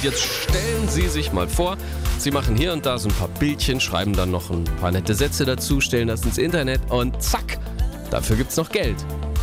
Jetzt stellen Sie sich mal vor, Sie machen hier und da so ein paar Bildchen, schreiben dann noch ein paar nette Sätze dazu, stellen das ins Internet und zack, dafür gibt's noch Geld.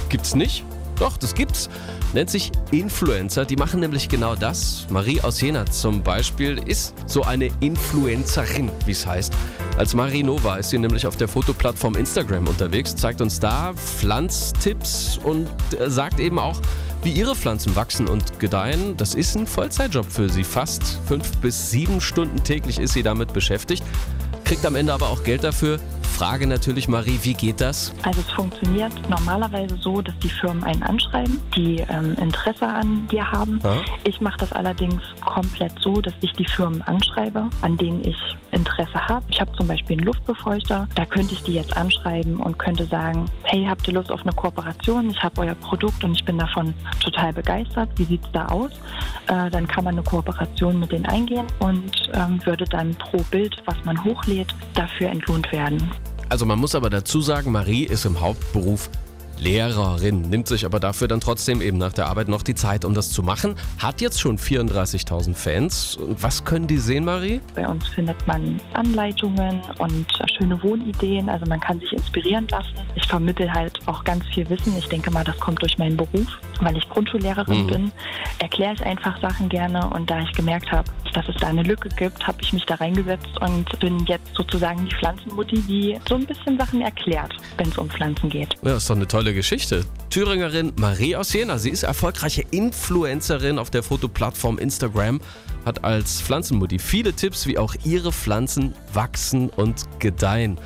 Gibt's nicht? Doch, das gibt's. Nennt sich Influencer. Die machen nämlich genau das. Marie aus Jena zum Beispiel ist so eine Influencerin, wie es heißt. Als Marie Nova ist sie nämlich auf der Fotoplattform Instagram unterwegs, zeigt uns da Pflanztipps und äh, sagt eben auch, wie ihre Pflanzen wachsen und gedeihen. Das ist ein Vollzeitjob für sie. Fast fünf bis sieben Stunden täglich ist sie damit beschäftigt. Kriegt am Ende aber auch Geld dafür. Frage natürlich, Marie, wie geht das? Also es funktioniert normalerweise so, dass die Firmen einen anschreiben, die ähm, Interesse an dir haben. Ja. Ich mache das allerdings komplett so, dass ich die Firmen anschreibe, an denen ich Interesse habe. Ich habe zum Beispiel einen Luftbefeuchter, da könnte ich die jetzt anschreiben und könnte sagen, hey, habt ihr Lust auf eine Kooperation? Ich habe euer Produkt und ich bin davon total begeistert. Wie sieht's da aus? Äh, dann kann man eine Kooperation mit denen eingehen und ähm, würde dann pro Bild, was man hochlädt, dafür entlohnt werden. Also man muss aber dazu sagen, Marie ist im Hauptberuf Lehrerin, nimmt sich aber dafür dann trotzdem eben nach der Arbeit noch die Zeit, um das zu machen. Hat jetzt schon 34.000 Fans. Und was können die sehen, Marie? Bei uns findet man Anleitungen und schöne Wohnideen. Also man kann sich inspirieren lassen. Ich vermittel halt auch ganz viel Wissen. Ich denke mal, das kommt durch meinen Beruf. Weil ich Grundschullehrerin Mhm. bin, erkläre ich einfach Sachen gerne. Und da ich gemerkt habe, dass es da eine Lücke gibt, habe ich mich da reingesetzt und bin jetzt sozusagen die Pflanzenmutti, die so ein bisschen Sachen erklärt, wenn es um Pflanzen geht. Ja, ist doch eine tolle Geschichte. Thüringerin Marie aus Jena. Sie ist erfolgreiche Influencerin auf der Fotoplattform Instagram, hat als Pflanzenmutti viele Tipps, wie auch ihre Pflanzen wachsen und gedeihen.